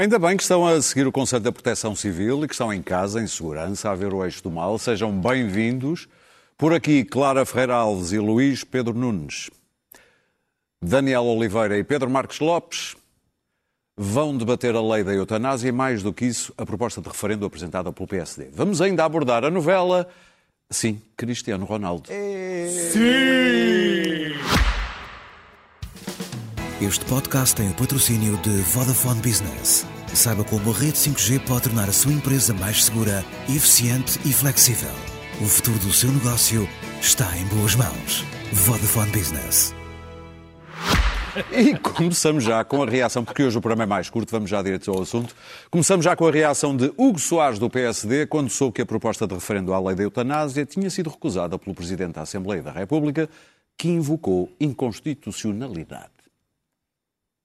Ainda bem que estão a seguir o Conselho da Proteção Civil e que estão em casa, em segurança, a ver o eixo do mal. Sejam bem-vindos. Por aqui, Clara Ferreira Alves e Luís Pedro Nunes. Daniel Oliveira e Pedro Marques Lopes vão debater a lei da eutanásia e, mais do que isso, a proposta de referendo apresentada pelo PSD. Vamos ainda abordar a novela, sim, Cristiano Ronaldo. Sim! Este podcast tem o patrocínio de Vodafone Business. Saiba como a rede 5G pode tornar a sua empresa mais segura, eficiente e flexível. O futuro do seu negócio está em boas mãos. Vodafone Business. E começamos já com a reação, porque hoje o programa é mais curto, vamos já direto ao assunto. Começamos já com a reação de Hugo Soares, do PSD, quando soube que a proposta de referendo à lei da eutanásia tinha sido recusada pelo Presidente da Assembleia da República, que invocou inconstitucionalidade.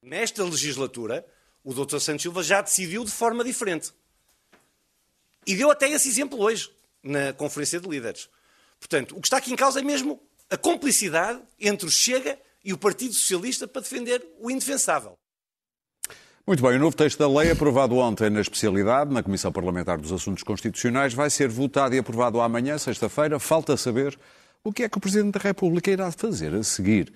Nesta legislatura, o Dr. Santos Silva já decidiu de forma diferente. E deu até esse exemplo hoje, na Conferência de Líderes. Portanto, o que está aqui em causa é mesmo a complicidade entre o Chega e o Partido Socialista para defender o indefensável. Muito bem, o novo texto da lei, aprovado ontem na especialidade, na Comissão Parlamentar dos Assuntos Constitucionais, vai ser votado e aprovado amanhã, sexta-feira. Falta saber o que é que o Presidente da República irá fazer a seguir.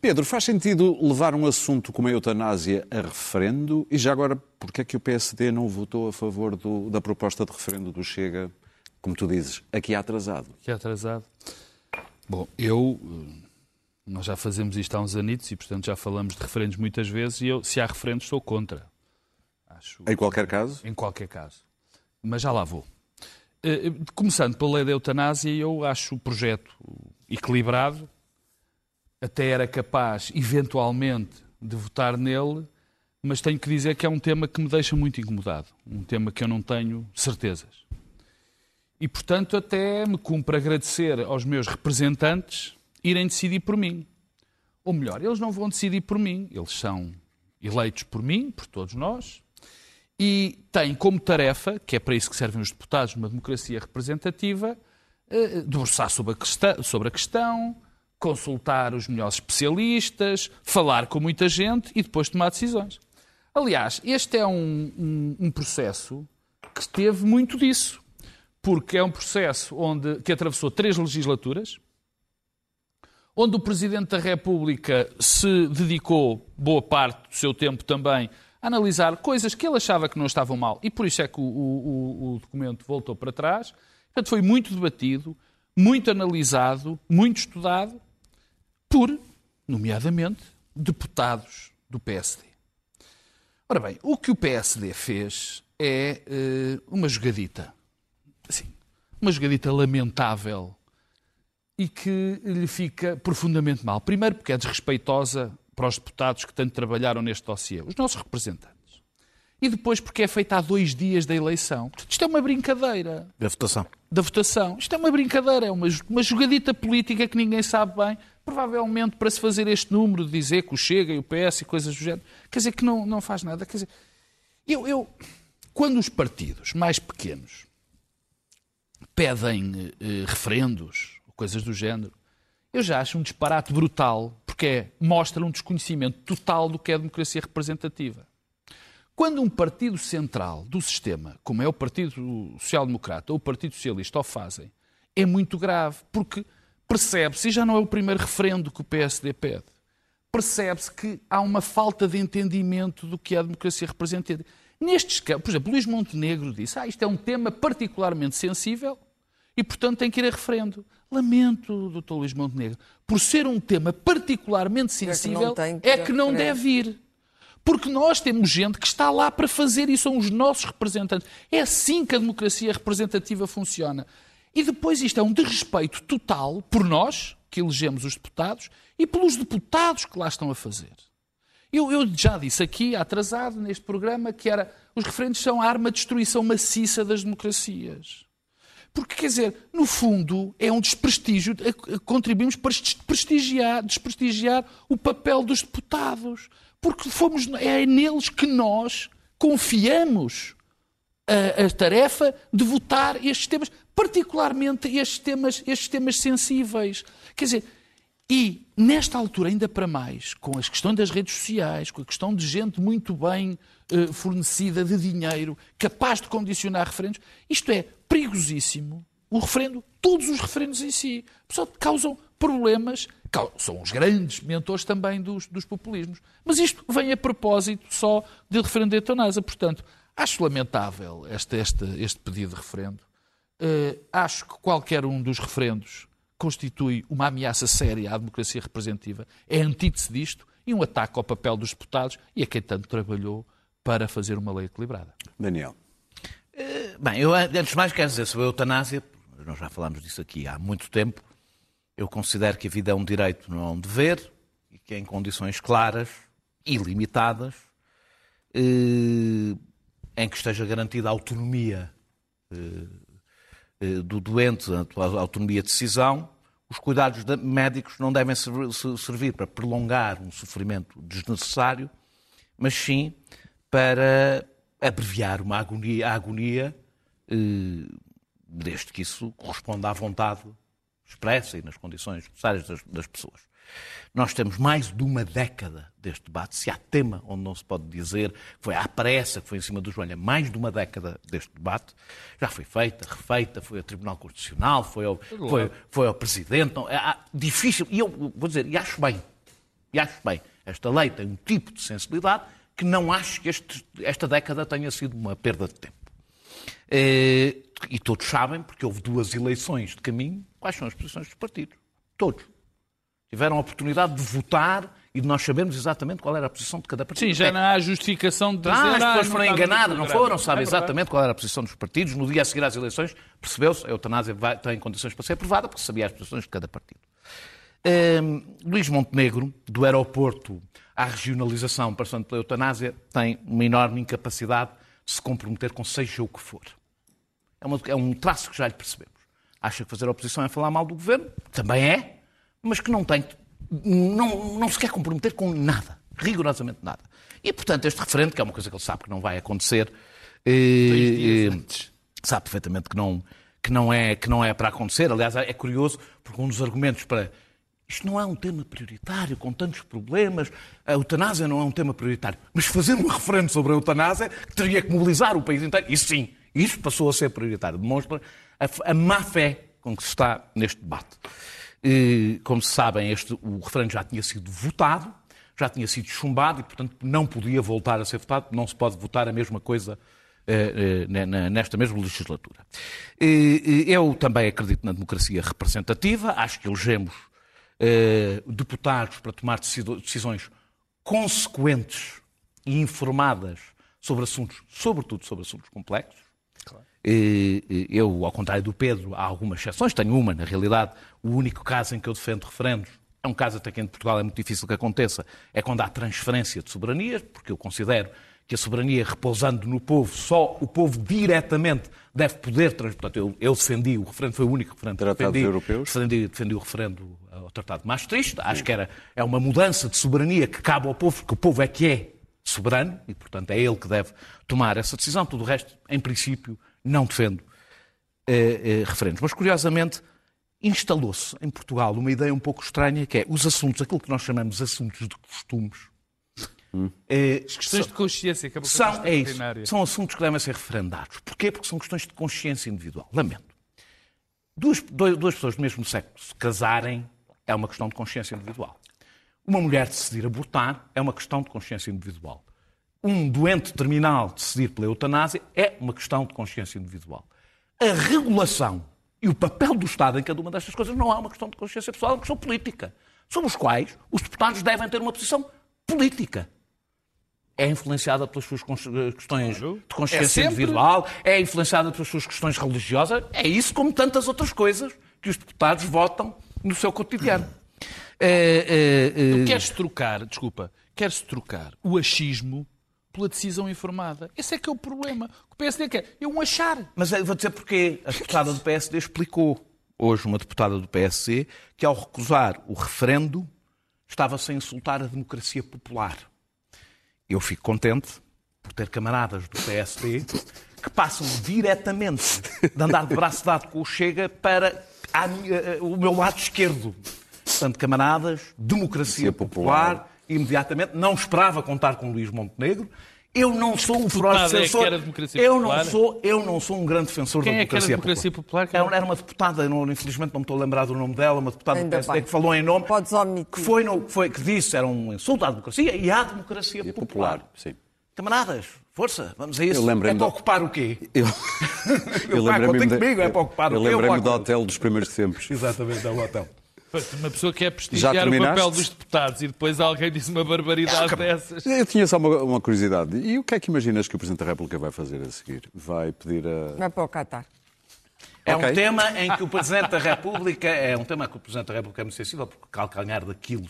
Pedro, faz sentido levar um assunto como a eutanásia a referendo? E já agora, porquê é que o PSD não votou a favor do, da proposta de referendo do Chega, como tu dizes, aqui atrasado? Aqui atrasado. Bom, eu... Nós já fazemos isto há uns anitos e, portanto, já falamos de referendos muitas vezes e eu, se há referendos, sou contra. Acho... Em qualquer caso? Em qualquer caso. Mas já lá vou. Começando pela lei da eutanásia, eu acho o projeto equilibrado, até era capaz, eventualmente, de votar nele, mas tenho que dizer que é um tema que me deixa muito incomodado. Um tema que eu não tenho certezas. E, portanto, até me cumpre agradecer aos meus representantes irem decidir por mim. Ou melhor, eles não vão decidir por mim, eles são eleitos por mim, por todos nós, e têm como tarefa, que é para isso que servem os deputados numa democracia representativa, eh, debruçar sobre a questão, sobre a questão consultar os melhores especialistas, falar com muita gente e depois tomar decisões. Aliás, este é um, um, um processo que teve muito disso, porque é um processo onde, que atravessou três legislaturas, onde o Presidente da República se dedicou boa parte do seu tempo também a analisar coisas que ele achava que não estavam mal e por isso é que o, o, o documento voltou para trás. Portanto, foi muito debatido, muito analisado, muito estudado por, nomeadamente, deputados do PSD. Ora bem, o que o PSD fez é uh, uma jogadita. Assim, uma jogadita lamentável e que lhe fica profundamente mal. Primeiro, porque é desrespeitosa para os deputados que tanto trabalharam neste dossiê, os nossos representantes. E depois, porque é feita há dois dias da eleição. Isto é uma brincadeira. Da votação. Da votação. Isto é uma brincadeira, é uma, uma jogadita política que ninguém sabe bem provavelmente para se fazer este número de dizer que o Chega e o PS e coisas do género, quer dizer que não, não faz nada. Quer dizer, eu, eu, quando os partidos mais pequenos pedem eh, referendos, coisas do género, eu já acho um disparate brutal, porque é, mostra um desconhecimento total do que é a democracia representativa. Quando um partido central do sistema, como é o Partido Social Democrata ou o Partido Socialista, o fazem, é muito grave, porque percebe-se, e já não é o primeiro referendo que o PSD pede, percebe-se que há uma falta de entendimento do que é a democracia representativa. Nestes casos, por exemplo, Luís Montenegro disse, ah, isto é um tema particularmente sensível e, portanto, tem que ir a referendo. Lamento, doutor Luís Montenegro, por ser um tema particularmente sensível, é que não, é que não deve ir. Porque nós temos gente que está lá para fazer e são os nossos representantes. É assim que a democracia representativa funciona. E depois isto é um desrespeito total por nós, que elegemos os deputados, e pelos deputados que lá estão a fazer. Eu, eu, já disse aqui, atrasado, neste programa, que era os referentes são a arma de destruição maciça das democracias. Porque, quer dizer, no fundo, é um desprestígio, contribuímos para desprestigiar, desprestigiar o papel dos deputados. Porque fomos, é neles que nós confiamos a, a tarefa de votar estes temas particularmente estes temas, estes temas sensíveis. Quer dizer, E, nesta altura, ainda para mais, com as questões das redes sociais, com a questão de gente muito bem eh, fornecida de dinheiro, capaz de condicionar referendos, isto é perigosíssimo. O referendo, todos os referendos em si, só causam problemas, são os grandes mentores também dos, dos populismos. Mas isto vem a propósito só de referendo de eutanásia. Portanto, acho lamentável este, este, este pedido de referendo. Uh, acho que qualquer um dos referendos constitui uma ameaça séria à democracia representativa, é antítese disto e um ataque ao papel dos deputados e a quem tanto trabalhou para fazer uma lei equilibrada. Daniel. Eh, bem, eu antes de mais quero dizer sobre a eutanásia, nós já falámos disso aqui há muito tempo, eu considero que a vida é um direito, não é um dever, e que em condições claras e limitadas, eh, em que esteja garantida a autonomia do doente, a autonomia de decisão, os cuidados médicos não devem servir para prolongar um sofrimento desnecessário, mas sim para abreviar uma agonia, a agonia, eh, desde que isso corresponda à vontade expressa e nas condições necessárias das pessoas. Nós temos mais de uma década deste debate. Se há tema onde não se pode dizer que foi à pressa, que foi em cima do joelho, mais de uma década deste debate. Já foi feita, refeita, foi ao Tribunal Constitucional, foi ao, foi, foi ao Presidente. Não, é, difícil. E eu vou dizer, e acho bem, e acho bem, esta lei tem um tipo de sensibilidade que não acho que este, esta década tenha sido uma perda de tempo. Eh, e todos sabem, porque houve duas eleições de caminho, quais são as posições dos partidos. Todos tiveram a oportunidade de votar e de nós sabermos exatamente qual era a posição de cada partido. Sim, já não há justificação de dizer... Ah, as pessoas foram enganadas, não foram, sabe é exatamente qual era a posição dos partidos. No dia a seguir às eleições, percebeu-se, a eutanásia vai, tem condições para ser aprovada, porque sabia as posições de cada partido. Um, Luís Montenegro, do aeroporto à regionalização, passando pela eutanásia, tem uma enorme incapacidade de se comprometer com seja o que for. É, uma, é um traço que já lhe percebemos. Acha que fazer oposição é falar mal do governo? Também é, mas que não tem, não, não se quer comprometer com nada, rigorosamente nada. E, portanto, este referendo, que é uma coisa que ele sabe que não vai acontecer, eh, sabe perfeitamente que não, que, não é, que não é para acontecer. Aliás, é curioso, porque um dos argumentos para isto não é um tema prioritário, com tantos problemas, a eutanásia não é um tema prioritário, mas fazer um referendo sobre a eutanásia teria que mobilizar o país inteiro. Isso sim, isso passou a ser prioritário. Demonstra a, a má fé com que se está neste debate. Como se sabem, este, o referendo já tinha sido votado, já tinha sido chumbado e, portanto, não podia voltar a ser votado. Não se pode votar a mesma coisa eh, eh, nesta mesma legislatura. Eu também acredito na democracia representativa, acho que elegemos eh, deputados para tomar decisões consequentes e informadas sobre assuntos, sobretudo sobre assuntos complexos. Eu, ao contrário do Pedro, há algumas exceções, tenho uma, na realidade, o único caso em que eu defendo referendos, é um caso até que em Portugal é muito difícil que aconteça, é quando há transferência de soberanias, porque eu considero que a soberania repousando no povo, só o povo diretamente deve poder transportar. Eu, eu defendi, o referendo foi o único referendo que defendi, europeus? Defendi, defendi o referendo ao Tratado de Maastricht. Acho que era, é uma mudança de soberania que cabe ao povo, porque o povo é que é soberano e, portanto, é ele que deve tomar essa decisão. Tudo o resto, em princípio, não defendo eh, eh, referendos. Mas, curiosamente, instalou-se em Portugal uma ideia um pouco estranha, que é os assuntos, aquilo que nós chamamos de assuntos de costumes. Hum. Eh, As questões são, de consciência, que é são, é isso, são assuntos que devem ser referendados. Porquê? Porque são questões de consciência individual. Lamento. Duas, dois, duas pessoas do mesmo sexo se casarem é uma questão de consciência individual. Uma mulher decidir abortar é uma questão de consciência individual um doente terminal decidir pela eutanásia é uma questão de consciência individual. A regulação e o papel do Estado em cada uma destas coisas não é uma questão de consciência pessoal, é uma questão política, sobre os quais os deputados devem ter uma posição política. É influenciada pelas suas questões de consciência é individual, é influenciada pelas suas questões religiosas, é isso como tantas outras coisas que os deputados votam no seu cotidiano. É, é, é... Queres trocar, desculpa, queres trocar o achismo pela decisão informada. Esse é que é o problema. O PSD quer é um achar. Mas vou dizer porquê. A deputada do PSD explicou, hoje uma deputada do PSD, que ao recusar o referendo estava-se a insultar a democracia popular. Eu fico contente por ter camaradas do PSD que passam diretamente de andar de braço dado com o Chega para o meu lado esquerdo. Portanto, camaradas, democracia popular. popular, imediatamente. Não esperava contar com Luís Montenegro. Eu não sou um feroz é defensor. democracia eu popular? não sou, eu não sou um grande defensor Quem da é que era democracia, democracia popular? Era, era uma deputada, eu não- infelizmente não me estou a lembrar do nome dela, uma deputada do PSD bem. que falou em nome, Podes omitir. que foi, no, que foi que disse era um insulto à democracia e à democracia E popular. popular, sim. Camaradas, força, vamos a isso. Eu lembrei-me é para do- ocupar o quê? Eu, Eu, contem comigo, é para ocupar eu o quê? lembrei-me Eu do lá- hotel dos primeiros tempos. Exatamente, é o hotel. Uma pessoa quer Já prestigiar o papel dos deputados e depois alguém diz uma barbaridade dessas. Eu tinha só uma, uma curiosidade. E o que é que imaginas que o Presidente da República vai fazer a seguir? Vai pedir a. Vai para o Qatar. É Ok. um tema em que o Presidente da República é um tema que o Presidente da República é muito sensível, porque calcanhar daquilo,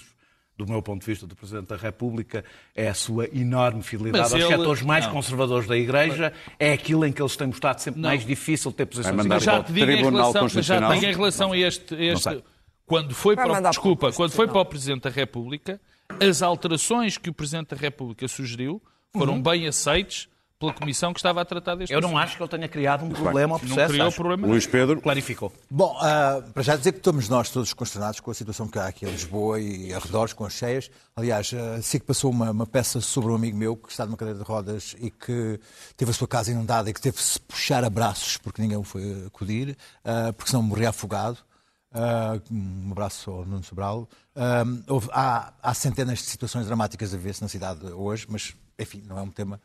do meu ponto de vista, do Presidente da República, é a sua enorme fidelidade Mas aos ele- setores mais não. conservadores da Igreja, é aquilo em que eles têm mostrado sempre Não. mais difícil ter posições já te digo em relação, já te Constitucional? digo em relação a este, este- sei. Quando foi Vai para o, desculpa, quando foi para o Presidente da República, as alterações que o Presidente da República sugeriu foram bem aceites pela comissão que estava a tratar deste Eu não assunto. acho que ele tenha criado um problema ao Não processo. criou acho. problema. Luís Pedro. Clarificou. Bom, ah, para já dizer que estamos nós todos consternados com a situação que há aqui em Lisboa e arredores, com as cheias. Aliás, ah, sei que passou uma, uma peça sobre um amigo meu que está numa cadeira de rodas e que teve a sua casa inundada e que teve-se puxar abraços porque ninguém o foi acudir, ah, porque senão morria afogado. Ah, um abraço ao Nuno Sobral. Ah, houve- há, há centenas de situações dramáticas a ver-se na cidade hoje, mas, enfim, não é um tema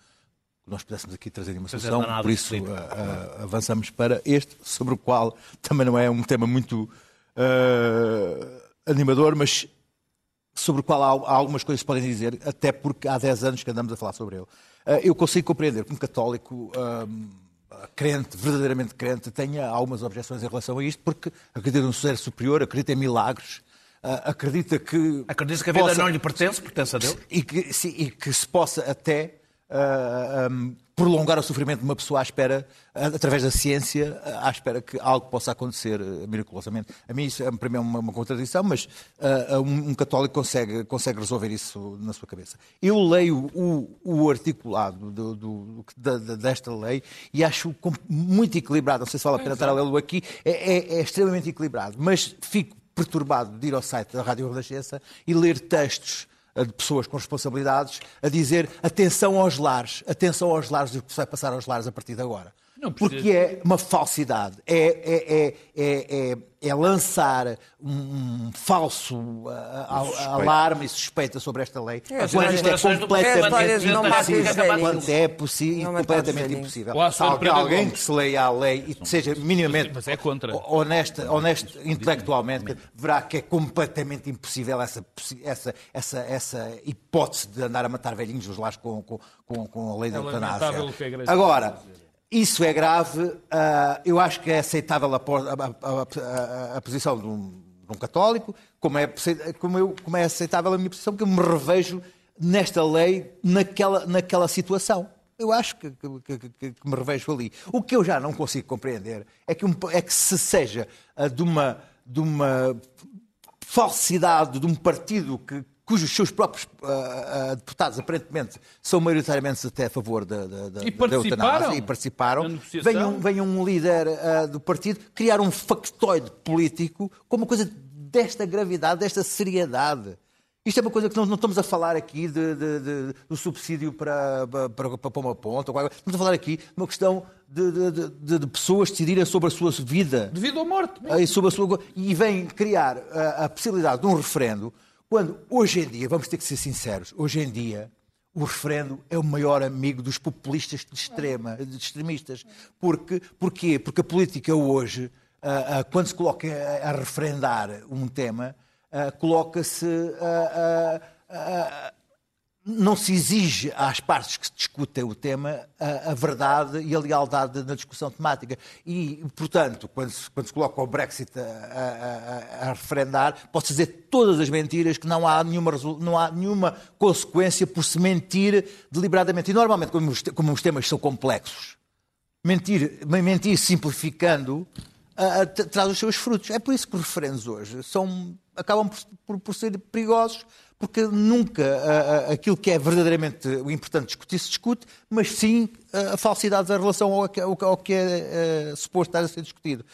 que nós pudéssemos aqui trazer uma é, solução, por isso ah, avançamos para este, sobre o qual também não é um tema muito animador, mas sobre o qual há, há algumas coisas que se podem dizer, até porque há 10 anos que andamos a falar sobre ele. Eu consigo compreender um católico crente, verdadeiramente crente, tenha algumas objeções em relação a isto, porque acredita num ser superior, acredita em milagres, ah, acredita que. Acredito que a vida possa- não lhe pertence, pertence a Deus. e que, sim, e que se possa até ah, ah, prolongar o sofrimento de uma pessoa à espera, através da ciência, à espera que algo possa acontecer ah, miraculosamente. A mim isso é, para mim é uma, uma contradição, mas ah, um, um católico consegue, consegue resolver isso na sua cabeça. Eu leio o, o articulado do- do- da- da- desta lei e acho muito equilibrado. Não sei se vale a pena estar a lê-lo aqui. É, é- é extremamente equilibrado, mas fico perturbado de ir ao site da Rádio Renascença e ler textos eh, de pessoas com responsabilidades a dizer atenção aos lares, atenção aos lares e o que se vai passar aos lares a partir de agora. Porque é uma falsidade, é, é, é, é, é- é lançar um, um falso ah, ah, alarme e suspeita sobre esta lei, É, quando isto é completamente é possível, completamente impossível. Alguém, que se leia a lei e seja minimamente Mas é contra. honesta, honesto intelectualmente, verá que é completamente impossível essa, essa, essa, essa hipótese de andar a matar velhinhos nos lares com, com, com, com a lei da É eutanásia. Agora, isso é grave. ah, eu acho que é aceitável a, a- a- a- posição de um, de um católico, como é, como, eu, como é aceitável a minha posição, porque eu me revejo nesta lei, naquela, naquela situação. Eu acho que, que- que- que- que me revejo ali. O que eu já não consigo compreender é que, um- é que se seja ah, de uma, de uma falsidade de um partido que, cujos seus próprios ah, ah, deputados, aparentemente, são maioritariamente até a favor da, da, da, E da participaram eutanásia e participaram, na negociação. venha um, líder ah, do partido criar um factoide político com uma coisa desta gravidade, desta seriedade. Isto é uma coisa que não, não estamos a falar aqui de, de- de- do subsídio para, para, para, uma ponta. ou. Estamos a falar aqui de uma questão de, de- de- de- de pessoas decidirem sobre a sua vida. Devido à morte. Aí sobre a sua... E vem criar a, a possibilidade de um referendo, quando hoje em dia, vamos ter que ser sinceros, hoje em dia o referendo é o maior amigo dos populistas de extrema, de extremistas. Porque, porquê? Porque a política hoje, ah, ah, quando se coloca a, a referendar um tema, ah, coloca-se ah, não se exige às partes que discutem o tema a, a verdade e a lealdade na discussão temática. E, portanto, quando se, quando se coloca o Brexit a, a- a- referendar, pode-se dizer todas as mentiras, que não há, nenhuma, não há nenhuma consequência por se mentir deliberadamente. E, normalmente, como os, como os temas são complexos, mentir, mentir simplificando tra- traz os seus frutos. É por isso que os referendos hoje são, acabam por, por- por ser perigosos, porque nunca ah, ah, aquilo que é verdadeiramente o importante discutir se discute, mas sim ah, a falsidade da relação ao que, é suposto estar a ser discutido.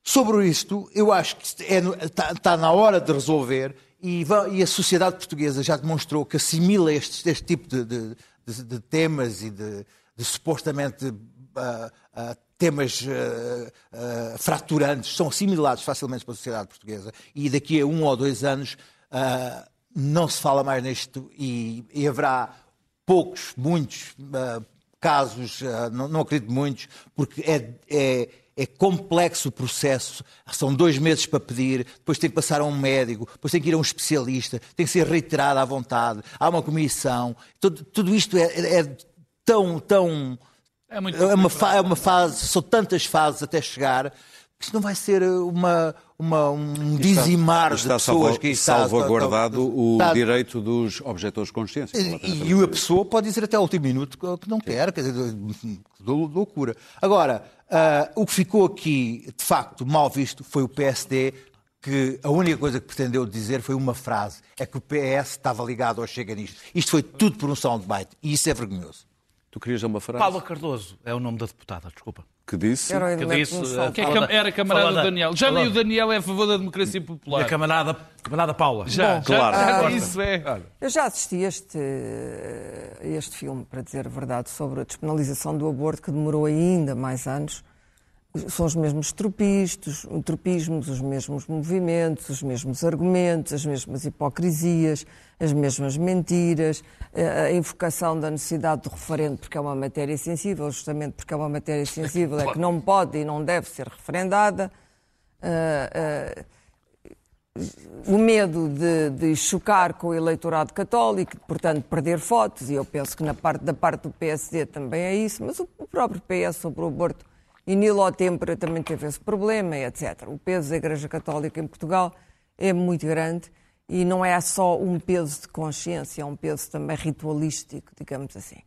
Sobre isto, eu acho que está é, tá, na hora de resolver e, e, a sociedade portuguesa já demonstrou que assimila este, este tipo de, de, de, de, temas e de, supostamente uh, uh, temas uh, fraturantes, são assimilados facilmente pela sociedade portuguesa e daqui a um ou dois anos não se fala mais nisto e, e haverá poucos, muitos casos, não, não acredito muitos, porque é, é é complexo o processo, são dois meses para pedir, depois tem que passar a um médico, depois tem que ir a um especialista, tem que ser reiterado à vontade, há uma comissão. Tudo, tudo isto é, é, é tão, tão. É, muito é, uma é uma fase, são tantas fases até chegar, isto não vai ser uma, uma, um dizimar está, de pessoas que está salvaguardado o está, direito dos objetores de consciência. E, e a pessoa pode dizer até ao último minuto que não quer, quer dizer, loucura. Agora, Uh, o que ficou aqui, de facto, mal visto foi o PSD, que a única coisa que pretendeu dizer foi uma frase: é que o PS estava ligado ao Chega nisto. Isto foi tudo por um soundbite e isso é vergonhoso. Tu querias uma frase? Paula Cardoso é o nome da deputada, desculpa. Que disse? Era, que disse, uh, que é, era camarada do Daniel. Já nem o Daniel é a favor da democracia popular. E a camarada, camarada Paula. Já, Bom, claro. Já, isso é. Eu já assisti a este, este filme, para dizer a verdade, sobre a despenalização do aborto, que demorou ainda mais anos são os mesmos tropistas, tropismos, os mesmos movimentos, os mesmos argumentos, as mesmas hipocrisias, as mesmas mentiras, a invocação da necessidade do referendo porque é uma matéria sensível, justamente porque é uma matéria sensível, é que não pode e não deve ser referendada. O medo de, de, chocar com o eleitorado católico, portanto, perder votos, e eu penso que na parte, da parte do PSD também é isso, mas o próprio PS sobre o aborto e Nilo Tempera também teve esse problema, etc. O peso da Igreja Católica em Portugal é muito grande e não é só um peso de consciência, é um peso também ritualístico, digamos assim.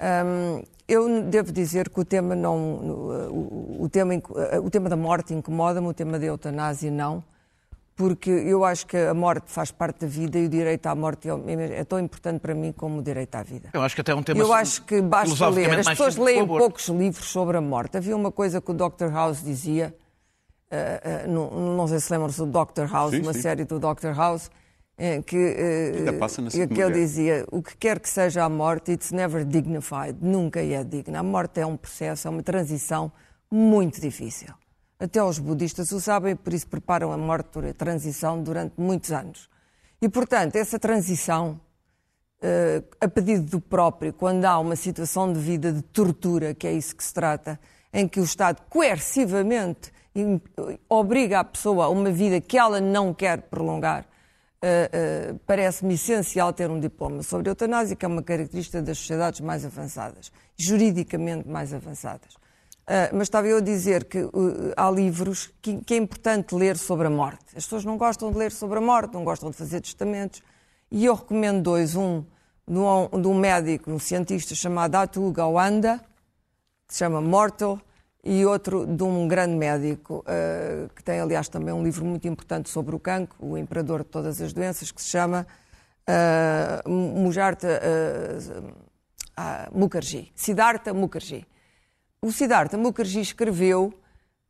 Hum, eu devo dizer que o tema, não, o, o tema, o tema da morte incomoda-me, o tema da eutanásia não porque eu acho que a morte faz parte da vida e o direito à morte é, é tão importante para mim como o direito à vida. Eu acho que até é um tema Eu acho que basta ler. As pessoas leem poucos livros sobre a morte. Havia uma coisa que o Dr. House dizia, uh, uh, não, não, sei se lembram-se do Dr. House, sim, uma sim. série do Dr. House, uh, que, que ele dizia, o que quer que seja a morte, it's never dignified, nunca é digna. A morte é um processo, é uma transição muito difícil. Até os budistas o sabem, por isso preparam a morte, a transição, durante muitos anos. E, portanto, essa transição, uh, a pedido do próprio, quando há uma situação de vida de tortura, que é isso que se trata, em que o Estado coercivamente obriga a pessoa a uma vida que ela não quer prolongar, uh, uh, parece-me essencial ter um diploma sobre a eutanásia, que é uma característica das sociedades mais avançadas, juridicamente mais avançadas. Uh, mas estava eu a dizer que uh, há livros que, que, é importante ler sobre a morte. As pessoas não gostam de ler sobre a morte, não gostam de fazer testamentos. E eu recomendo dois. Um de um, de um médico, um cientista chamado Atul Gawanda, que se chama Mortal, e outro de um grande médico, uh, que tem, aliás, também um livro muito importante sobre o cancro, o imperador de todas as doenças, que se chama uh, Mujarta Mukherjee, Siddhartha Mukherjee. O Siddhartha Mukherjee escreveu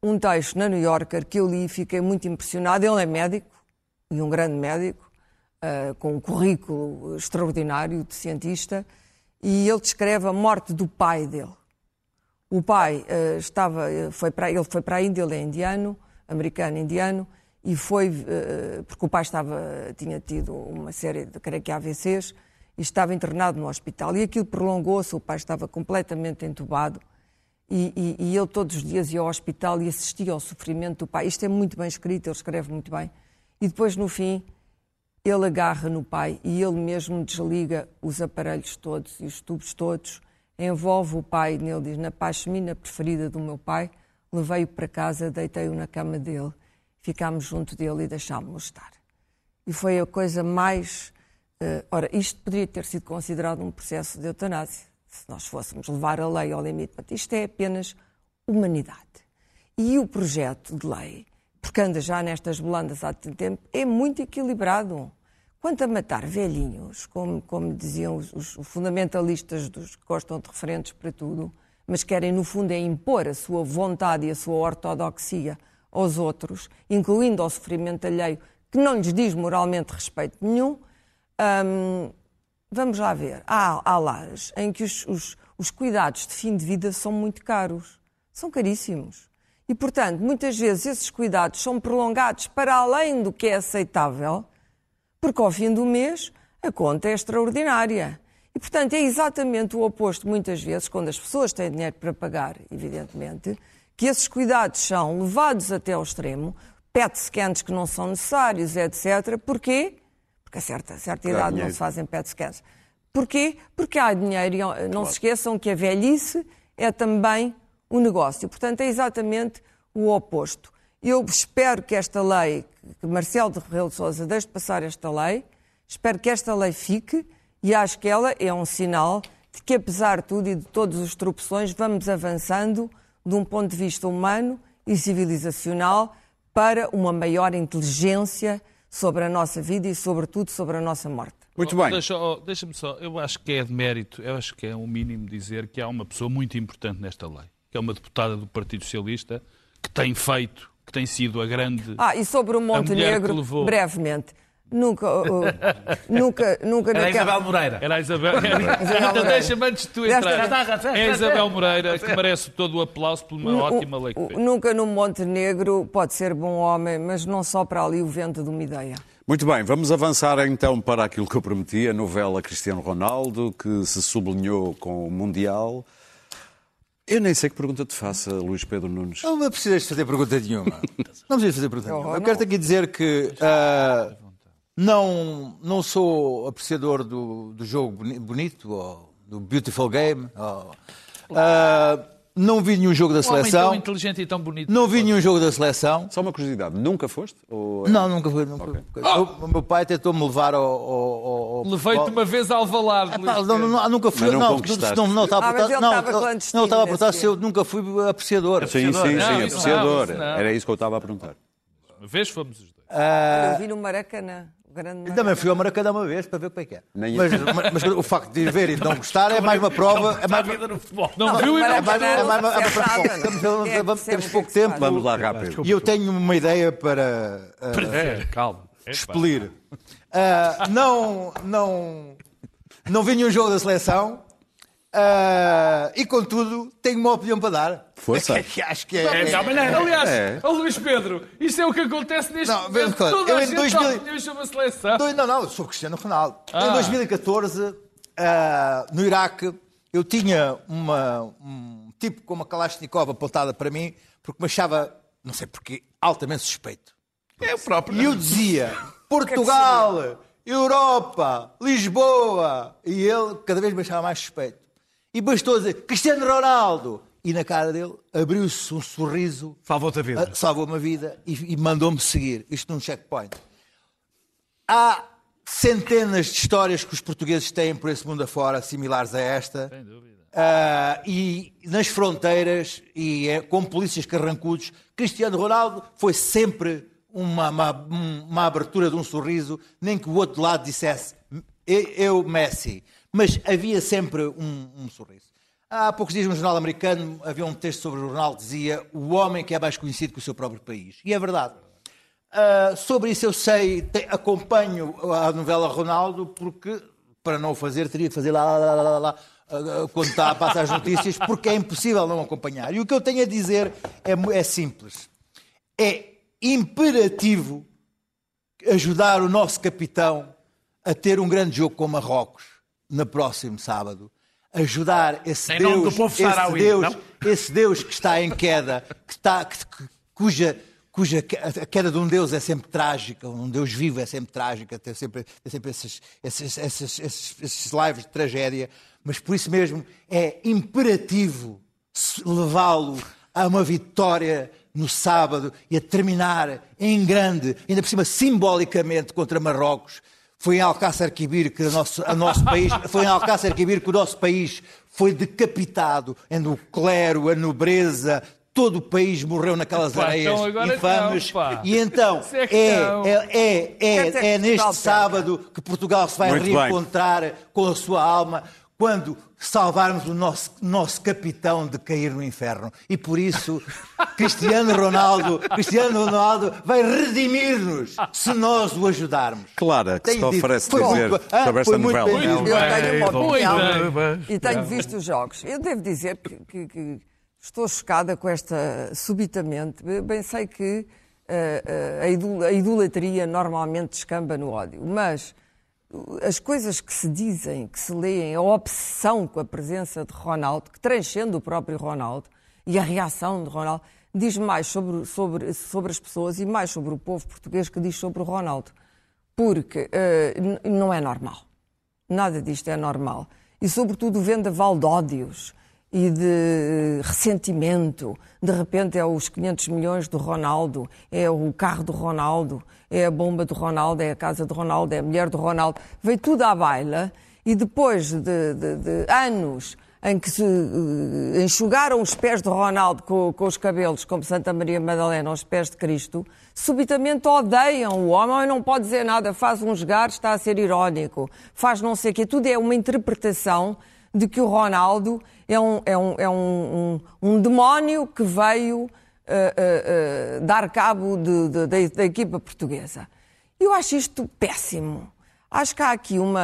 um texto na New Yorker que eu li e fiquei muito impressionado. Ele é médico, e um grande médico, uh, com um currículo extraordinário de cientista, e ele descreve a morte do pai dele. O pai uh, estava, foi para, ele foi para a Índia, ele é indiano, americano-indiano, e foi, uh, porque o pai estava, tinha tido uma série de, creio que AVCs, e estava internado no hospital. E aquilo prolongou-se, o pai estava completamente entubado, e, e, e, ele todos os dias ia ao hospital e assistia ao sofrimento do pai. Isto é muito bem escrito, ele escreve muito bem. E depois, no fim, ele agarra no pai e ele mesmo desliga os aparelhos todos e os tubos todos, envolve o pai nele, diz, na pashmina preferida do meu pai, levei-o para casa, deitei-o na cama dele, ficámos junto dele e deixámos-lo estar. E foi a coisa mais... Uh, ora, isto poderia ter sido considerado um processo de eutanásia se nós fôssemos levar a lei ao limite. Isto é apenas humanidade. E o projeto de lei, porque anda já nestas belandas há tanto tempo, é muito equilibrado. Quanto a matar velhinhos, como, como diziam os, os, fundamentalistas dos que gostam de referentes para tudo, mas querem, no fundo, é impor a sua vontade e a sua ortodoxia aos outros, incluindo ao sofrimento alheio, que não lhes diz moralmente respeito nenhum, hum, vamos lá ver. Há, há lares em que os, os, os cuidados de fim de vida são muito caros. São caríssimos. E, portanto, muitas vezes esses cuidados são prolongados para além do que é aceitável, porque ao fim do mês a conta é extraordinária. E, portanto, é exatamente o oposto, muitas vezes, quando as pessoas têm dinheiro para pagar, evidentemente, que esses cuidados são levados até ao extremo, PET scans que não são necessários, etc. Porquê? Porque a certa, certa idade dinheiro. não se fazem PET scans. Porquê? Porque há dinheiro. e Não se esqueçam que a velhice é também um negócio. Portanto, é exatamente o oposto. Eu espero que esta lei, que Marcelo de Rebelo de Sousa deixe passar esta lei, espero que esta lei fique e acho que ela é um sinal de que, apesar de tudo e de todas as tropeções, vamos avançando de um ponto de vista humano e civilizacional para uma maior inteligência sobre a nossa vida e, sobretudo, sobre a nossa morte. Muito bem. Deixa- oh, Deixa-me só, eu acho que é de mérito, eu acho que é um mínimo dizer que há uma pessoa muito importante nesta lei, que é uma deputada do Partido Socialista, que tem feito, que tem sido a grande. Ah, e sobre o Montenegro, levou. brevemente. Nunca, uh, uh, nunca, nunca Era a naquela- Isabel Moreira. Era a Isabel. Moreira. Então deixa-me antes de tu entrar. É a. Isabel Moreira que merece todo o aplauso por uma ótima lei que o- fez. Nunca no Montenegro pode ser bom homem, mas não só para ali o vento de uma ideia. Muito bem, vamos avançar então para aquilo que eu prometi, a novela Cristiano Ronaldo, que se sublinhou com o Mundial. Eu nem sei que pergunta te faça, Luís Pedro Nunes. Não me precisas fazer pergunta nenhuma. Não precisas fazer pergunta Oh, nenhuma. Eu não. quero aqui dizer que ah, não, não sou apreciador do, do jogo boni- bonito, ou do beautiful game. ou, ah, não vi nenhum jogo da Um homem tão seleção. inteligente e tão bonito. Não vi nenhum jogo da seleção. Só uma curiosidade, nunca foste? Ou... Não, nunca fui. Nunca. Eu- O meu pai tentou-me levar ao. ao, ao- ao Levei-te uma vez ao Ah, Luís não, não, nunca fui. Mas não não, não, não, estava a Ah, não, não, estava a perguntar se eu nunca fui apreciador. Sim, sim, sim, Não, isso não, apreciador. isso não. Era isso que eu estava a perguntar. Uma vez fomos os dois. Eu vi no Maracanã. Grande Maracanã. Também fui ao Maracanã uma vez para ver como é que é. Nem Mas, mas- mas o facto de ir ver e não gostar é mais uma prova. É mais, vida no futebol. Não, Não, viu e não é mais, é mais, é mais. Temos- Quem é vamos- percebe Temos pouco é tempo. Vamos lá rápido. E eu tenho uma ideia para É, calma. expelir. Ah, não, não, não vi nenhum jogo da seleção. ah, e contudo, tenho uma opinião para dar. Força. Que acho que é. É, é-. Aliás, É. ó Luís Pedro, isto é o que acontece neste Não, momento. coisa, Toda eu a em gente 2000 tem opiniões sobre a seleção. Não, não, eu sou Cristiano Ronaldo. Ah. Em 2014, ah, no Iraque, eu tinha uma, um tipo com uma Kalashnikov apontada para mim, porque me achava, não sei porquê, altamente suspeito. É o próprio. E eu dizia: Portugal, Europa, Lisboa. E ele cada vez me achava mais suspeito. E bastou dizer: Cristiano Ronaldo. E na cara dele abriu-se um sorriso Salvou-te a vida. ah, salvou-me a vida e, e mandou-me seguir. Isto num checkpoint. Há centenas de histórias que os portugueses têm por esse mundo afora, similares a esta. Sem dúvida. e nas fronteiras e eh, com polícias carrancudos, Cristiano Ronaldo foi sempre uma, uma, uma abertura de um sorriso, nem que o outro lado dissesse "Eu- eu, Messi. Mas havia sempre um, um sorriso. Há poucos dias, no jornal americano, havia um texto sobre o Ronaldo que dizia o homem que é mais conhecido que o seu próprio país. E é verdade. Ah, sobre isso eu sei, te- acompanho a novela Ronaldo, porque para não o fazer teria de fazer lá, lá, lá, lá, lá, ah, quando está a passar as notícias, porque é impossível não acompanhar. E o que eu tenho a dizer é, é simples. É imperativo ajudar o nosso capitão a ter um grande jogo com Marrocos no próximo sábado. Ajudar esse Em Deus, esse Deus, não? esse Deus que está em queda, que está, que- cuja, cuja a queda de um Deus é sempre trágica, um Deus vivo é sempre trágica, tem sempre, tem sempre esses, esses, esses, esses, esses lives de tragédia, mas por isso mesmo é imperativo levá-lo a uma vitória no sábado e a terminar em grande, ainda por cima simbolicamente contra Marrocos. Foi em Alcácer Quibir que o nosso, a nosso país, foi em Alcácer Quibir que o nosso país foi decapitado, onde o clero, a nobreza, todo o país morreu naquelas Pá, areias então infames. não, e então é é, é, é, é, neste sábado que Portugal se vai Muito bem. reencontrar com a sua alma, quando salvarmos o nosso, nosso capitão de cair no inferno. E por isso, Cristiano Ronaldo, Cristiano Ronaldo vai redimir-nos se nós o ajudarmos. Clara, que se Tenho dito. oferece Foi dizer muito- sobre ah, esta foi muito novela. bem dito. Eu tenho uma Muito opinião bem. e tenho visto os jogos. Eu devo dizer que, que- que estou chocada com esta subitamente. Bem sei que eh, a idol- a idolatria normalmente descamba no ódio, mas uh, as coisas que se dizem, que se leem, a obsessão com a presença de Ronaldo, que transcende o próprio Ronaldo, e a reação de Ronaldo, diz mais sobre, sobre, sobre as pessoas e mais sobre o povo português que diz sobre o Ronaldo. Porque n- não é normal. Nada disto é normal. E, sobretudo, o vendaval de ódios e de ressentimento. De repente é os 500 milhões do Ronaldo, é o carro do Ronaldo, é a bomba do Ronaldo, é a casa do Ronaldo, é a mulher do Ronaldo. Veio tudo à baila e depois de, de- de anos em que se eh, enxugaram os pés do Ronaldo com, com os cabelos, como Santa Maria Madalena, aos pés de Cristo, subitamente odeiam o homem, "Ai, não pode dizer nada, faz um jogar, está a ser irónico, faz não sei o quê. Tudo é uma interpretação de que o Ronaldo é um, é um, é um, um, um demónio que veio eh, eh, eh, dar cabo de- de- da, da equipa portuguesa. Eu acho isto péssimo. Acho que há aqui uma.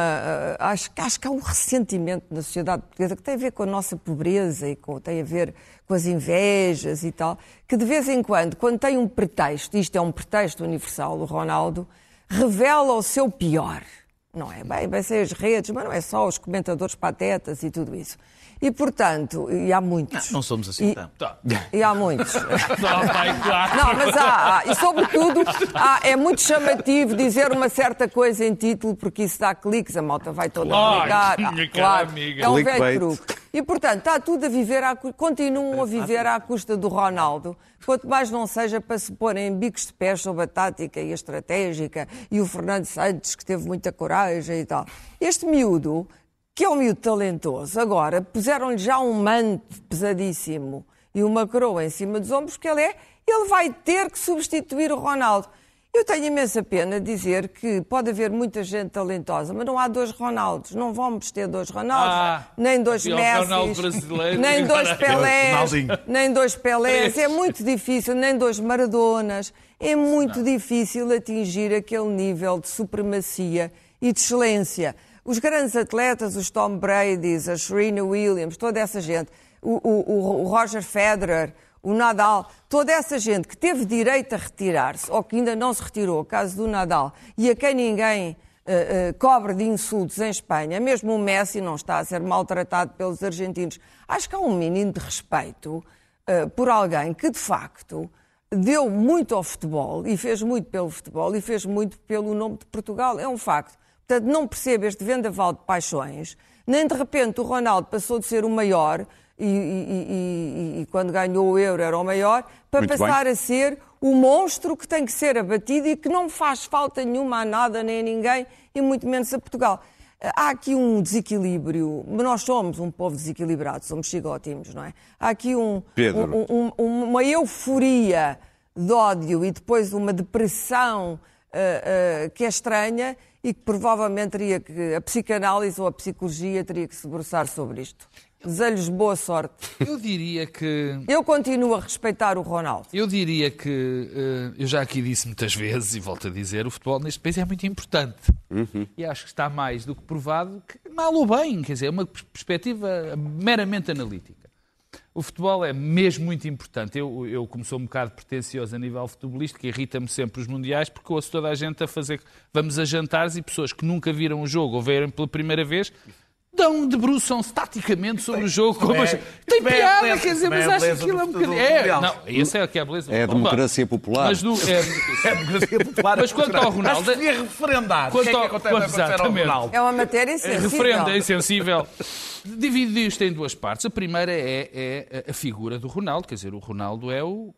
acho, acho que há um ressentimento na sociedade portuguesa que tem a ver com a nossa pobreza e com, tem a ver com as invejas e tal, que de vez em quando, quando tem um pretexto, isto é um pretexto universal, o Ronaldo, revela o seu pior. Não é? Bem, vai ser as redes, mas não é só os comentadores patetas e tudo isso. E, portanto, e há muitos. Não somos assim E- tanto. Tá. E há muitos. Claro. Não, mas há, há. E sobretudo, há- é muito chamativo dizer uma certa coisa em título, porque isso dá cliques, a malta vai toda clicar. minha Ah, claro, amiga. é um velho truque. E, portanto, está tudo a viver, à, continuam a viver à custa do Ronaldo, quanto mais não seja para se porem bicos de pés sobre a tática e a estratégica, e o Fernando Santos, que teve muita coragem e tal. Este miúdo, que é um miúdo talentoso, agora puseram-lhe já um manto pesadíssimo e uma coroa em cima dos ombros, que ele é, ele vai ter que substituir o Ronaldo. Eu tenho imensa pena dizer que pode haver muita gente talentosa, mas não há dois Ronaldos. Não vamos ter dois Ronaldos, Ah, nem dois Messi, nem dois Pelés, Ronaldinho. nem dois Pelés. É muito difícil, nem dois Maradonas. É muito difícil atingir aquele nível de supremacia e de excelência. Os grandes atletas, os Tom Brady's, a Serena Williams, toda essa gente, o, o- o Roger Federer, o Nadal, toda essa gente que teve direito a retirar-se, ou que ainda não se retirou, caso do Nadal, e a quem ninguém eh, eh, cobre de insultos em Espanha, mesmo o Messi não está a ser maltratado pelos argentinos. Acho que há um mínimo de respeito eh, por alguém que, de facto, deu muito ao futebol e fez muito pelo futebol e fez muito pelo nome de Portugal. É um facto. Portanto, não percebo este vendaval de paixões, nem de repente o Ronaldo passou de ser o maior e, e- e- e- quando ganhou o euro era o maior, para Muito bem. passar a ser o monstro que tem que ser abatido e que não faz falta nenhuma a nada nem a ninguém e muito menos a Portugal. Há aqui um desequilíbrio, nós somos um povo desequilibrado, somos chigótimos, não é? Há aqui um, um- um- uma euforia de ódio e depois uma depressão ah, ah, que é estranha e que provavelmente teria que, a psicanálise ou a psicologia teria que se debruçar sobre isto. Desejo-lhes boa sorte. Eu diria que. Eu continuo a respeitar o Ronaldo. Eu diria que, eh, eu já aqui disse muitas vezes e volto a dizer, o futebol neste país é muito importante. E acho que está mais do que provado que mal ou bem, quer dizer, é uma pers- perspectiva meramente analítica. O futebol é mesmo muito importante. Eu, eu como sou um bocado pretencioso a nível futebolístico, irrita-me sempre os mundiais porque ouço toda a gente a fazer. Vamos a jantares e pessoas que nunca viram o jogo ou verem pela primeira vez. Dão, debruçam-se taticamente sobre o jogo. Como é- Tem isso é piada, beleza- quer dizer, isso é mas acho que aquilo é um bocadinho. É, não, esse é que é a beleza. É a democracia popular. Mas do, é, É a democracia popular. Mas quanto ao Ronaldo- Acho que referendar. Quanto o que é que ao- acontece, quanto- ao exatamente. Ronaldo? É uma matéria é sensível. referendo, é insensível. Divido isto em duas partes. A primeira é, é a figura do Ronaldo. Quer dizer, o Ronaldo é o.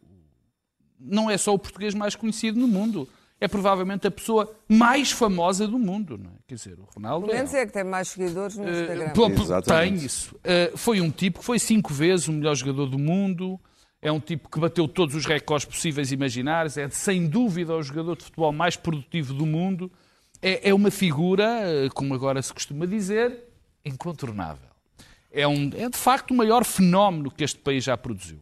Não é só o português mais conhecido no mundo. É provavelmente a pessoa mais famosa do mundo. Não é? Quer dizer, o Ronaldo Pelo menos é que tem mais seguidores no Instagram. Pelo- Exatamente. Tem isso. Uh, foi um tipo que foi cinco vezes o melhor jogador do mundo. É um tipo que bateu todos os recordes possíveis e imaginários. É, sem dúvida, o jogador de futebol mais produtivo do mundo. É, é uma figura, uh, como agora se costuma dizer, incontornável. É, um, é de facto o maior fenómeno que este país já produziu.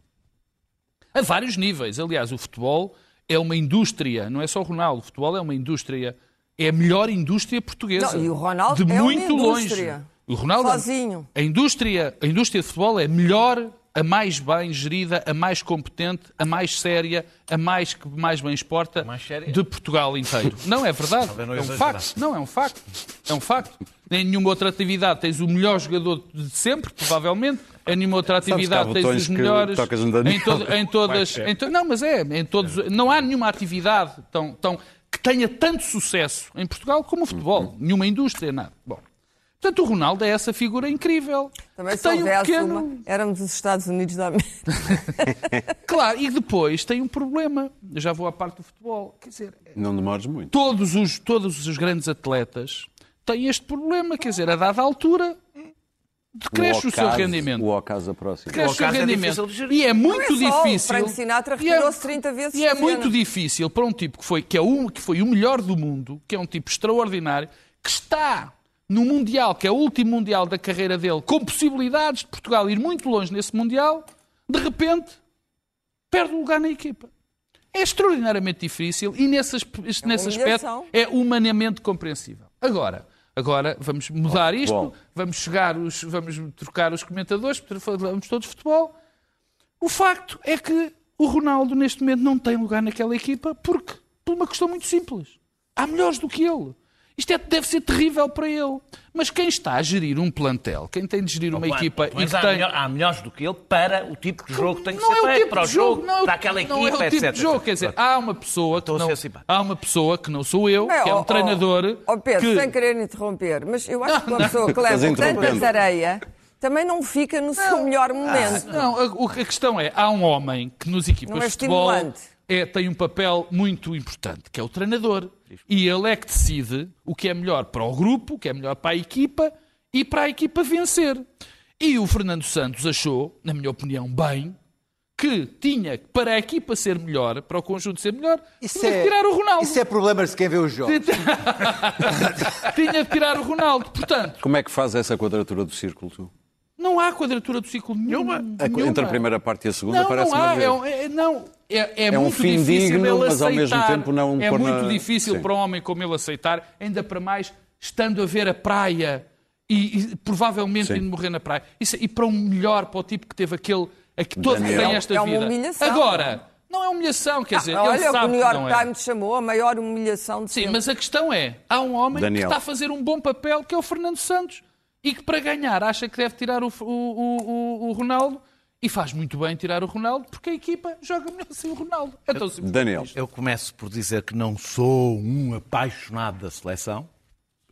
A vários níveis. Aliás, o futebol é uma indústria, não é só o Ronaldo, o futebol é uma indústria, é a melhor indústria portuguesa. Não, e o Ronaldo de é muito longe. O Ronaldo, Sozinho. A indústria, a indústria de futebol é a melhor, a mais bem gerida, a mais competente, a mais séria, a mais que mais bem exporta mais de Portugal inteiro. Não é verdade? Não é um facto. Não, é um facto. É um facto. Em nenhuma outra atividade tens o melhor jogador de sempre, provavelmente. Nenhuma outra atividade tens os que melhores. Em, todo- em todas. em to- não, mas é. Em todos, não há nenhuma atividade tão, tão, que tenha tanto sucesso em Portugal como o futebol. Nenhuma indústria, nada. Bom. Portanto, o Ronaldo é essa figura incrível. Também se tem um pequeno... uma, éramos os Estados Unidos da América. Claro, e depois tem um problema. Eu já vou à parte do futebol. Quer dizer, Não demores muito. todos os, todos os grandes atletas têm este problema. Quer dizer, a dada altura, decresce o, seu ocaso- rendimento. O ocaso aproxima. Cresce o seu é rendimento. gerir. e é muito Não é só, o difícil. Frank Sinatra e é- retirou-se 30 vezes E é muito difícil para um tipo que foi, que, é o, que foi o melhor do mundo, que é um tipo extraordinário, que está no Mundial, que é o último Mundial da carreira dele, com possibilidades de Portugal ir muito longe nesse Mundial, de repente perde o lugar na equipa. É extraordinariamente difícil e nesse, aspe- nesse aspecto é humanamente compreensível. Agora, agora vamos mudar isto, futebol. vamos chegar os, vamos trocar os comentadores, vamos todos de futebol. O facto é que o Ronaldo neste momento não tem lugar naquela equipa porque por uma questão muito simples. Há melhores do que ele. Isto é- deve ser terrível para ele. Mas quem está a gerir um plantel, quem tem de gerir uma equipa e há, tem... melhor- há melhores do que ele para o tipo de jogo que tem que não ser é o feito, tipo para o jogo, jogo, não é para aquela equipa, não é o tipo etc. de jogo, quer dizer, há uma pessoa que Estou a não, ser simpático. há uma pessoa que não sou eu, Não, que é um ó, treinador Ó Pedro, que sem querer interromper, mas eu acho que uma não. pessoa que leva tanta tareia também não fica no seu melhor momento. Não, a, a questão é, há um homem que nos equipas Não é de futebol estimulante. É, tem um papel muito importante, que é o treinador. E ele é que decide o que é melhor para o grupo, o que é melhor para a equipa e para a equipa vencer. E o Fernando Santos achou, na minha opinião, bem, que tinha, para a equipa ser melhor, para o conjunto ser melhor, Isso tinha é, de tirar o Ronaldo. isso é problema de quem vê os jogos. tinha de tirar o Ronaldo. Portanto, Como é que faz essa quadratura do círculo? Tu? Não há quadratura do ciclo nenhuma. A- nenhuma. Entre a primeira parte e a segunda Não, parece não há. É, um- é- não, é, é um muito fim difícil digno, ele mas ao mesmo aceitar. tempo não É muito na- difícil Sim. para um homem como ele aceitar, ainda para mais estando a ver a praia e, e provavelmente Sim. indo morrer na praia. Isso- e para um melhor, para o tipo que teve aquele. A que todo que Daniel. tem esta É uma humilhação. Agora, não é humilhação, quer dizer, ele Olha, o que o sabe New que York é. Times chamou a maior humilhação de Sim, sempre. mas a questão é, há um homem Daniel. que está a fazer um bom papel, que é o Fernando Santos, e que para ganhar acha que deve tirar o, o, o, o- Ronaldo, e faz muito bem tirar o Ronaldo, porque a equipa joga melhor sem o Ronaldo. É tão simples. Daniel, Eu começo por dizer que não sou um apaixonado da seleção.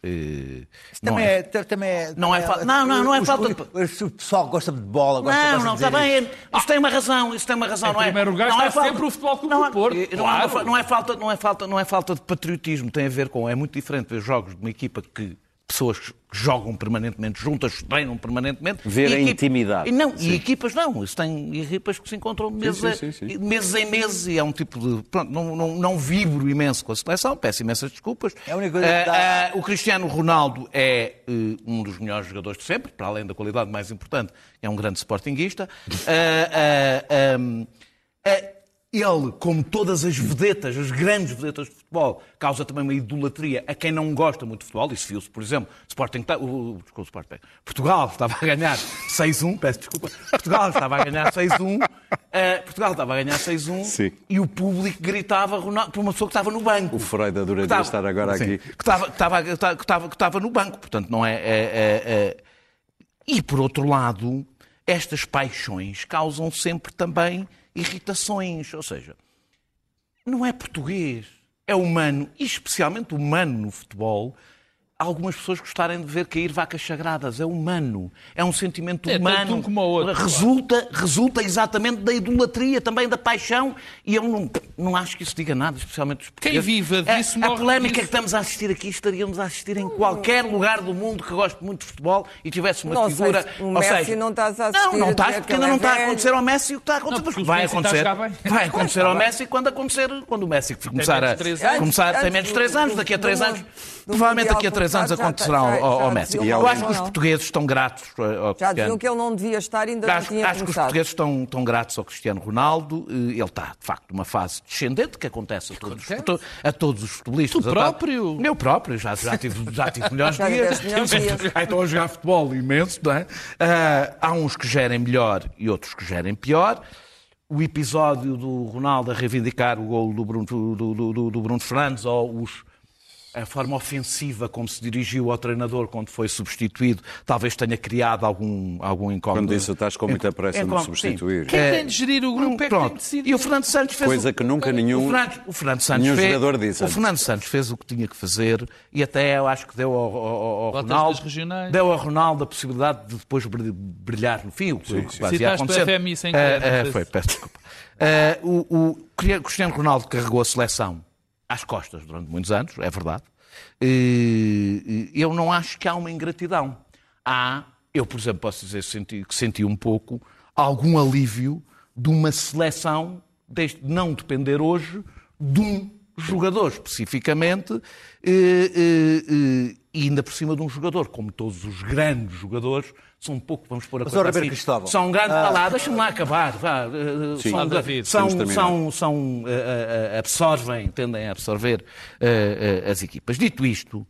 Eh, não Também é- é, ta- também é, Não é não, não, não é falta de- os- O pessoal gosta de bola, gosta, Não, gosta não, de está bem. Isso tem uma razão, isso tem uma razão, Em não é? primeiro lugar não está é falta- sempre o Futebol Clube não, do Porto, Não, é claro. não é falta, não é falta, não é falta de patriotismo, tem a ver com é muito diferente ver jogos de uma equipa que pessoas que jogam permanentemente juntas, treinam permanentemente. Ver e a equipa- intimidade. E não, e equipas não, isso tem equipas que se encontram meses, sim, sim, sim. meses em meses e é um tipo de. Pronto, não, não, não vibro imenso com a seleção, peço imensas desculpas. É a única coisa que dá- ah, o Cristiano Ronaldo é eh, um dos melhores jogadores de sempre, para além da qualidade mais importante, é um grande sportinguista. Ah, ah, ele, como todas as vedetas, as grandes vedetas de futebol, causa também uma idolatria a quem não gosta muito de futebol. Isso viu-se, por exemplo, Sporting, o, desculpa, Sporting, Portugal estava a ganhar 6-1, peço desculpa, Portugal estava a ganhar 6-1, ah, Portugal estava a ganhar 6-1 Sim. e o público gritava Ronaldo, por uma pessoa que estava no banco. o Freud adoraria Estava- estar agora Sim, aqui. Que estava, que, estava, que estava- que estava no banco, portanto, não é, é- é- é- E, por outro lado, estas paixões causam sempre também irritações. Ou seja, não é português, é humano, e especialmente humano no futebol. Algumas pessoas gostarem de ver cair vacas sagradas. É humano. É um sentimento É tanto humano. um como o outro, resulta, resulta exatamente da idolatria, também da paixão. E eu não, não acho que isso diga nada, especialmente os Quem portugueses. vive disso a, a polémica disso. que estamos a assistir aqui, estaríamos a assistir em qualquer lugar do mundo que goste muito de futebol e tivesse uma Não sei figura. se o ou Messi seja, não estás a Não, assistir não a estás, dizer porque que ainda não é está a velho. acontecer ao Messi o que está a acontecer. Não, mas vai a acontecer. Vai acontecer ao Messi quando acontecer, quando o Messi começar menos a. de três anos. Começar, tem menos de do- 3 anos, daqui a do 3 Mun- anos. Provavelmente daqui a 3 10 anos Já- já- acontecerá já- ao, já Messi. Eu acho que os portugueses estão gratos ao Já Cristiano. diziam que ele não devia estar, ainda não Acho, tinha acho que os portugueses estão, estão gratos ao Cristiano Ronaldo. Eh, Ele está, de facto, numa fase descendente que acontece a todos, Acontece. a to- a todos os futebolistas. Tu próprio? Eu próprio, já, já, tive, já tive melhores Já dias. Já estou a jogar futebol imenso, não é? Ah, há uns que gerem melhor e outros que gerem pior. O episódio do Ronaldo a reivindicar o golo do Bruno, do, do- do- do Bruno Fernandes ou os a forma ofensiva como se dirigiu ao treinador quando foi substituído talvez tenha criado algum, algum incómodo. Quando disse, estás com muita pressa de me Incómodo, sim. substituir. Quem É, tem de gerir o grupo é que tem Pronto. de decidir. E o Fernando Santos fez Coisa o... que nunca nenhum- o Fernando, o Fernando Santos nenhum fez, jogador disse O. Fernando Santos fez o que tinha que fazer e até eu acho que deu ao, ao- ao Ronaldo deu ao Ronaldo a possibilidade de depois brilh- brilhar no fim, o que, o que quase ia Citaste o acontecer. FMI sem Ah, querer, não sei foi, peço desculpa. Ah, o, o Cristiano Ronaldo carregou a seleção às costas durante muitos anos, é verdade. Eu não acho que há uma ingratidão. Há, eu, por exemplo, posso dizer senti- que senti um pouco algum alívio de uma seleção de não depender hoje de um jogador especificamente eh, eh, eh, e ainda por cima de um jogador, como todos os grandes jogadores, são um pouco, vamos pôr a Mas, coisa assim, Cristóvão, são um grande... Ah, lá, deixa-me lá acabar. Vá, Sim. são, Vá, David, são, são, são, absorvem, tendem a absorver as equipas. Dito isto,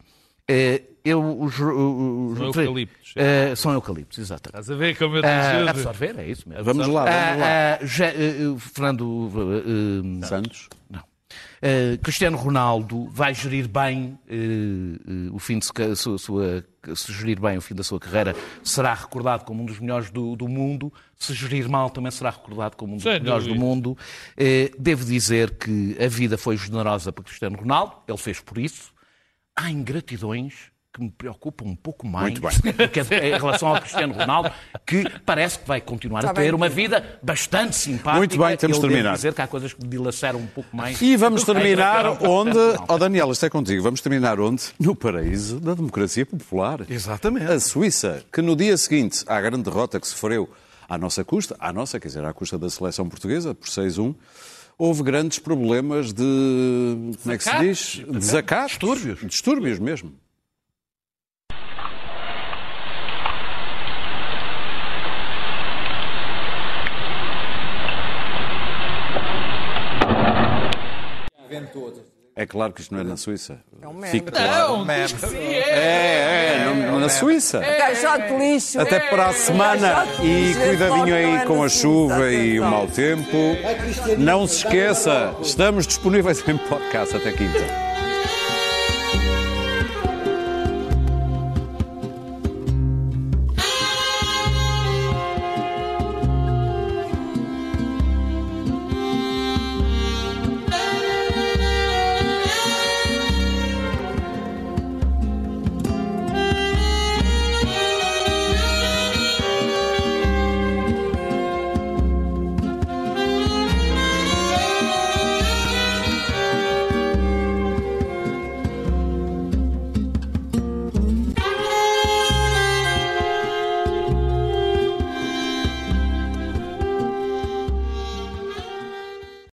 eu... Os, os- São os- eucaliptos. eh, são eucaliptos, exatamente. Estás a ver como eu te Ah, ajudo? absorver, é isso mesmo. Vamos lá, vamos lá. Ah, ah, já, Fernando Santos. não. Eh, Cristiano Ronaldo vai gerir bem eh, eh, o fim de se- sua, sua- se gerir bem o fim da sua carreira, será recordado como um dos melhores do, do mundo. Se gerir mal, também será recordado como um dos Sem melhores do dúvida. mundo. Eh, devo dizer que a vida foi generosa para Cristiano Ronaldo, ele fez por isso. Há ingratidões que me preocupam um pouco mais Muito bem. do que a- em relação ao Cristiano Ronaldo, que parece que vai continuar Está a ter bem. uma vida bastante simpática. Muito bem, temos Eu terminar. dizer que há coisas que me dilaceram um pouco mais. E vamos terminar onde. Ó Daniel, isto é contigo. Vamos terminar onde? No paraíso da democracia popular. Exatamente. A Suíça, que no dia seguinte à grande derrota que sofreu à nossa custa, à nossa, quer dizer, à custa da seleção portuguesa, por 6-1, houve grandes problemas de. Como é que se diz? Desacatos. Distúrbios. Distúrbios mesmo. É claro que isto não é na Suíça. É um meme. Claro. Não, diz que sim, é. É, é, não- na Suíça. Caixote de lixo. Até para a semana. E cuidadinho aí com a chuva e o mau tempo. Não se esqueça, estamos disponíveis em podcast até quinta.